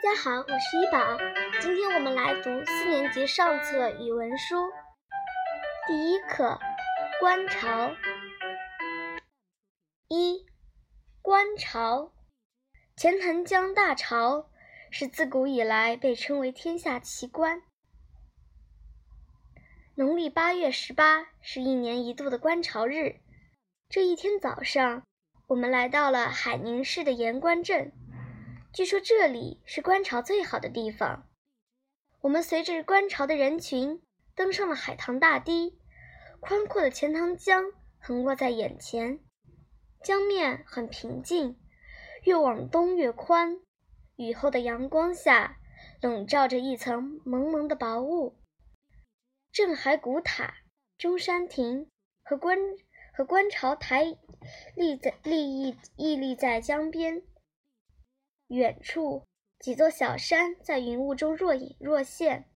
大家好，我是一宝。今天我们来读四年级上册语文书第一课《观潮》。一、观潮。钱塘江大潮是自古以来被称为天下奇观。农历八月十八是一年一度的观潮日。这一天早上，我们来到了海宁市的盐官镇。据说这里是观潮最好的地方。我们随着观潮的人群登上了海棠大堤，宽阔的钱塘江横卧在眼前，江面很平静，越往东越宽。雨后的阳光下，笼罩着一层蒙蒙的薄雾。镇海古塔、中山亭和观和观潮台立在立屹屹立在江边。远处几座小山在云雾中若隐若现，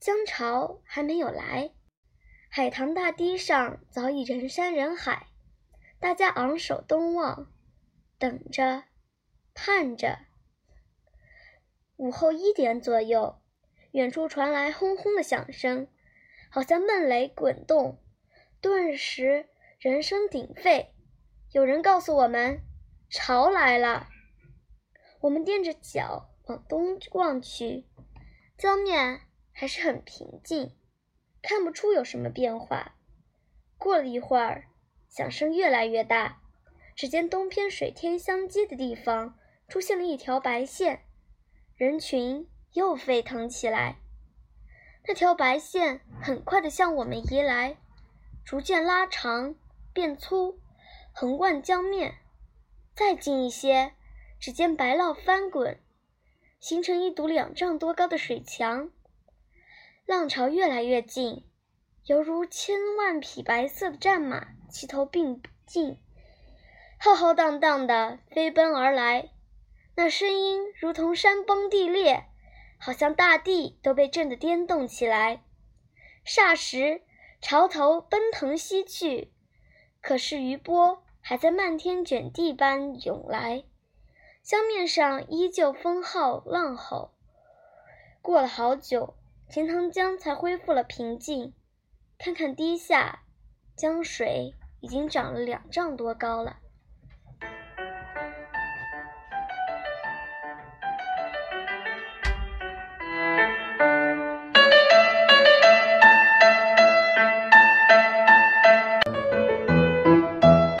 江潮还没有来，海棠大堤上早已人山人海，大家昂首东望，等着，盼着。午后一点左右，远处传来轰轰的响声，好像闷雷滚动，顿时人声鼎沸。有人告诉我们，潮来了。我们踮着脚往东望去，江面还是很平静，看不出有什么变化。过了一会儿，响声越来越大，只见东边水天相接的地方出现了一条白线，人群又沸腾起来。那条白线很快地向我们移来，逐渐拉长变粗，横贯江面。再近一些。只见白浪翻滚，形成一堵两丈多高的水墙。浪潮越来越近，犹如千万匹白色的战马齐头并进，浩浩荡荡地飞奔而来。那声音如同山崩地裂，好像大地都被震得颠动起来。霎时，潮头奔腾西去，可是余波还在漫天卷地般涌来。江面上依旧风号浪吼，过了好久，钱塘江才恢复了平静。看看堤下，江水已经涨了两丈多高了。